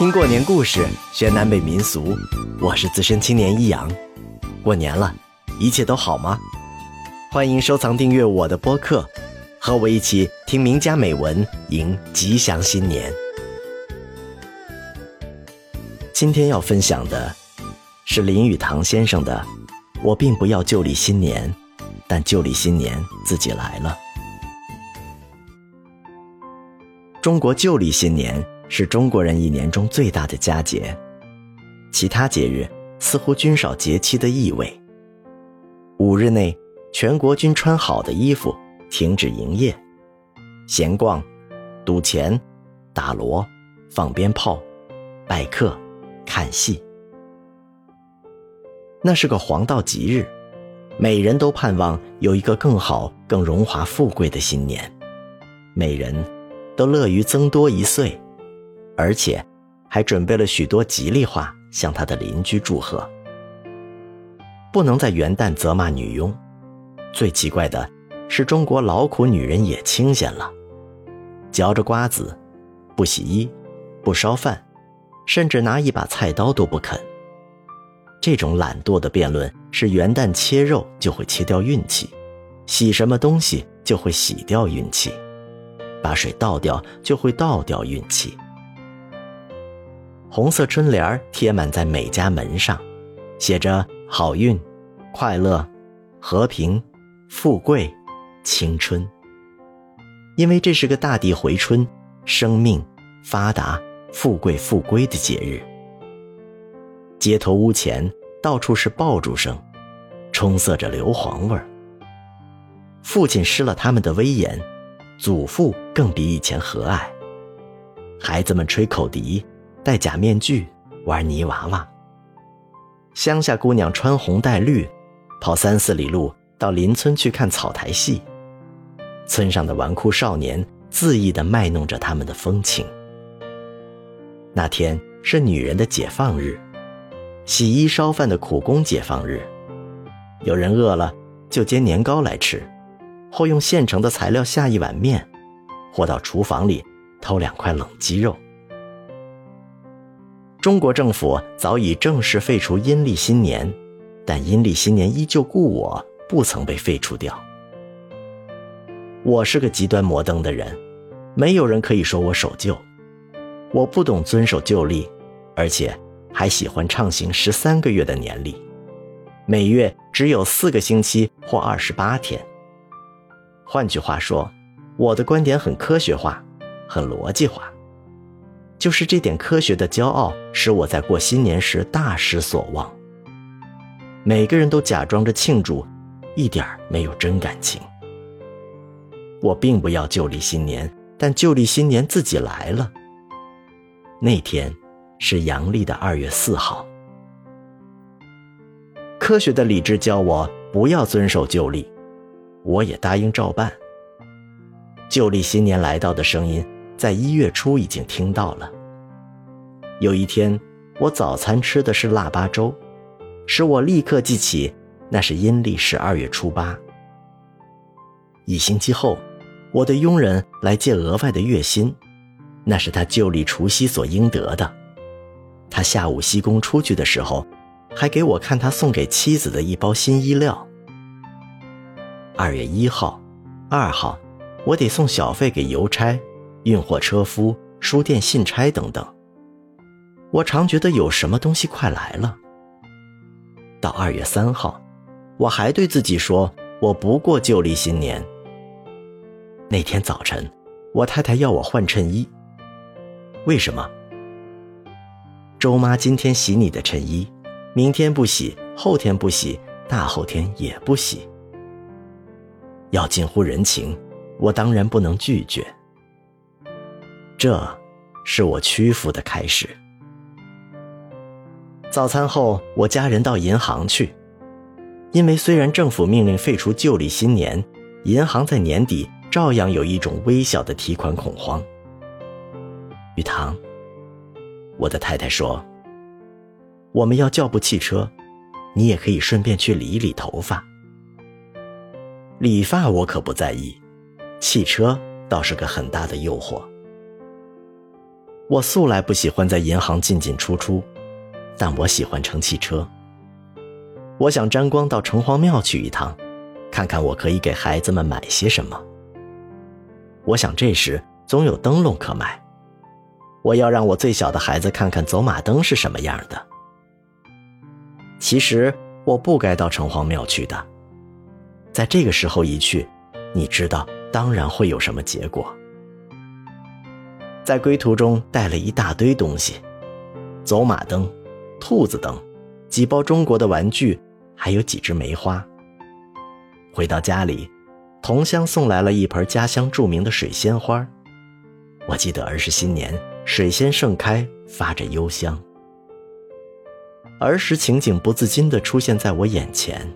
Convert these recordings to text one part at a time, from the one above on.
听过年故事，学南北民俗。我是资深青年一阳。过年了，一切都好吗？欢迎收藏订阅我的播客，和我一起听名家美文，迎吉祥新年。今天要分享的是林语堂先生的《我并不要旧历新年，但旧历新年自己来了》。中国旧历新年是中国人一年中最大的佳节，其他节日似乎均少节期的意味。五日内，全国均穿好的衣服，停止营业，闲逛、赌钱、打锣、放鞭炮、拜客、看戏。那是个黄道吉日，每人都盼望有一个更好、更荣华富贵的新年，每人。都乐于增多一岁，而且还准备了许多吉利话向他的邻居祝贺。不能在元旦责骂女佣，最奇怪的是中国劳苦女人也清闲了，嚼着瓜子，不洗衣，不烧饭，甚至拿一把菜刀都不肯。这种懒惰的辩论是元旦切肉就会切掉运气，洗什么东西就会洗掉运气。把水倒掉，就会倒掉运气。红色春联贴满在每家门上，写着“好运、快乐、和平、富贵、青春”。因为这是个大地回春、生命发达、富贵复归的节日。街头屋前到处是爆竹声，充塞着硫磺味儿。父亲失了他们的威严。祖父更比以前和蔼，孩子们吹口笛，戴假面具，玩泥娃娃。乡下姑娘穿红戴绿，跑三四里路到邻村去看草台戏。村上的纨绔少年恣意地卖弄着他们的风情。那天是女人的解放日，洗衣烧饭的苦工解放日。有人饿了，就煎年糕来吃。或用现成的材料下一碗面，或到厨房里偷两块冷鸡肉。中国政府早已正式废除阴历新年，但阴历新年依旧故我，不曾被废除掉。我是个极端摩登的人，没有人可以说我守旧。我不懂遵守旧历，而且还喜欢畅行十三个月的年历，每月只有四个星期或二十八天。换句话说，我的观点很科学化，很逻辑化。就是这点科学的骄傲，使我在过新年时大失所望。每个人都假装着庆祝，一点儿没有真感情。我并不要旧历新年，但旧历新年自己来了。那天是阳历的二月四号。科学的理智教我不要遵守旧历。我也答应照办。旧历新年来到的声音，在一月初已经听到了。有一天，我早餐吃的是腊八粥，使我立刻记起那是阴历十二月初八。一星期后，我的佣人来借额外的月薪，那是他旧历除夕所应得的。他下午西工出去的时候，还给我看他送给妻子的一包新衣料。二月一号、二号，我得送小费给邮差、运货车夫、书店信差等等。我常觉得有什么东西快来了。到二月三号，我还对自己说我不过旧历新年。那天早晨，我太太要我换衬衣。为什么？周妈今天洗你的衬衣，明天不洗，后天不洗，大后天也不洗。要近乎人情，我当然不能拒绝。这，是我屈服的开始。早餐后，我家人到银行去，因为虽然政府命令废除旧历新年，银行在年底照样有一种微小的提款恐慌。雨堂，我的太太说，我们要叫部汽车，你也可以顺便去理一理头发。理发我可不在意，汽车倒是个很大的诱惑。我素来不喜欢在银行进进出出，但我喜欢乘汽车。我想沾光到城隍庙去一趟，看看我可以给孩子们买些什么。我想这时总有灯笼可买。我要让我最小的孩子看看走马灯是什么样的。其实我不该到城隍庙去的，在这个时候一去，你知道，当然会有什么结果。在归途中带了一大堆东西：走马灯、兔子灯、几包中国的玩具，还有几枝梅花。回到家里，同乡送来了一盆家乡著名的水仙花。我记得儿时新年，水仙盛开，发着幽香。儿时情景不自禁地出现在我眼前。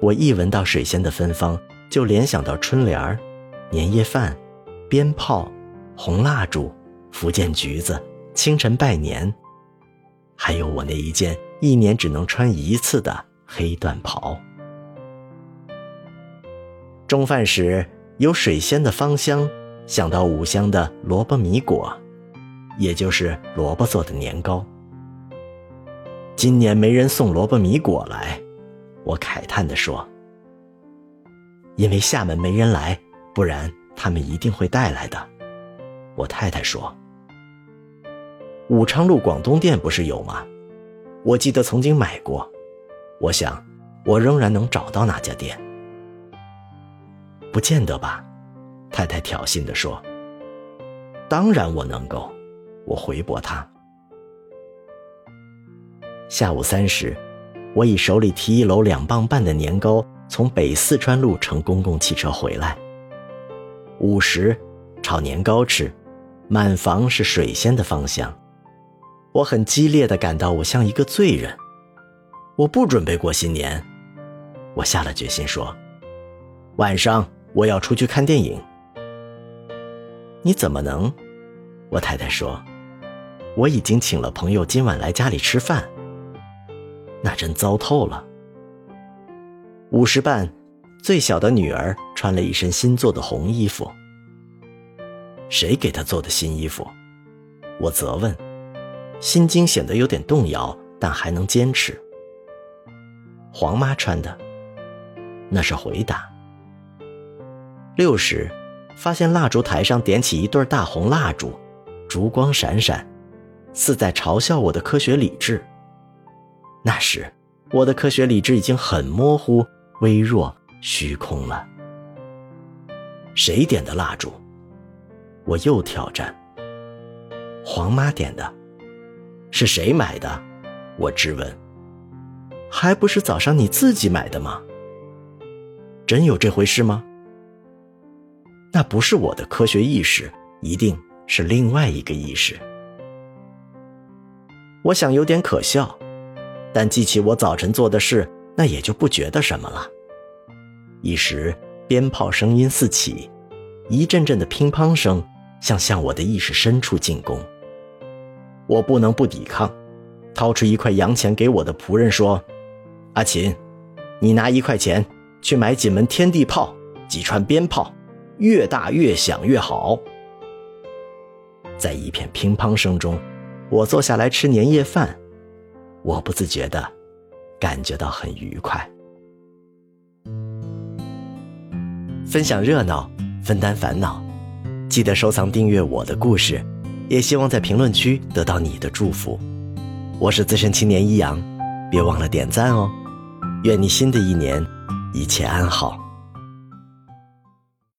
我一闻到水仙的芬芳，就联想到春联儿、年夜饭、鞭炮。红蜡烛、福建橘子、清晨拜年，还有我那一件一年只能穿一次的黑缎袍。中饭时有水仙的芳香，想到五香的萝卜米果，也就是萝卜做的年糕。今年没人送萝卜米果来，我慨叹地说：“因为厦门没人来，不然他们一定会带来的。”我太太说：“武昌路广东店不是有吗？我记得曾经买过。我想，我仍然能找到那家店。不见得吧？”太太挑衅地说。“当然我能够。”我回驳她。下午三时，我以手里提一篓两磅半的年糕从北四川路乘公共汽车回来。午时，炒年糕吃。满房是水仙的芳香，我很激烈的感到我像一个罪人。我不准备过新年，我下了决心说，晚上我要出去看电影。你怎么能？我太太说，我已经请了朋友今晚来家里吃饭。那真糟透了。五时半，最小的女儿穿了一身新做的红衣服。谁给他做的新衣服？我责问，心惊显得有点动摇，但还能坚持。黄妈穿的，那是回答。六时，发现蜡烛台上点起一对大红蜡烛，烛光闪闪，似在嘲笑我的科学理智。那时，我的科学理智已经很模糊、微弱、虚空了。谁点的蜡烛？我又挑战。黄妈点的，是谁买的？我质问。还不是早上你自己买的吗？真有这回事吗？那不是我的科学意识，一定是另外一个意识。我想有点可笑，但记起我早晨做的事，那也就不觉得什么了。一时鞭炮声音四起，一阵阵的乒乓声。像向我的意识深处进攻，我不能不抵抗，掏出一块洋钱给我的仆人说：“阿琴，你拿一块钱去买几门天地炮，几串鞭炮，越大越响越好。”在一片乒乓声中，我坐下来吃年夜饭，我不自觉的感觉到很愉快。分享热闹，分担烦恼。记得收藏订阅我的故事，也希望在评论区得到你的祝福。我是资深青年一阳，别忘了点赞哦。愿你新的一年一切安好。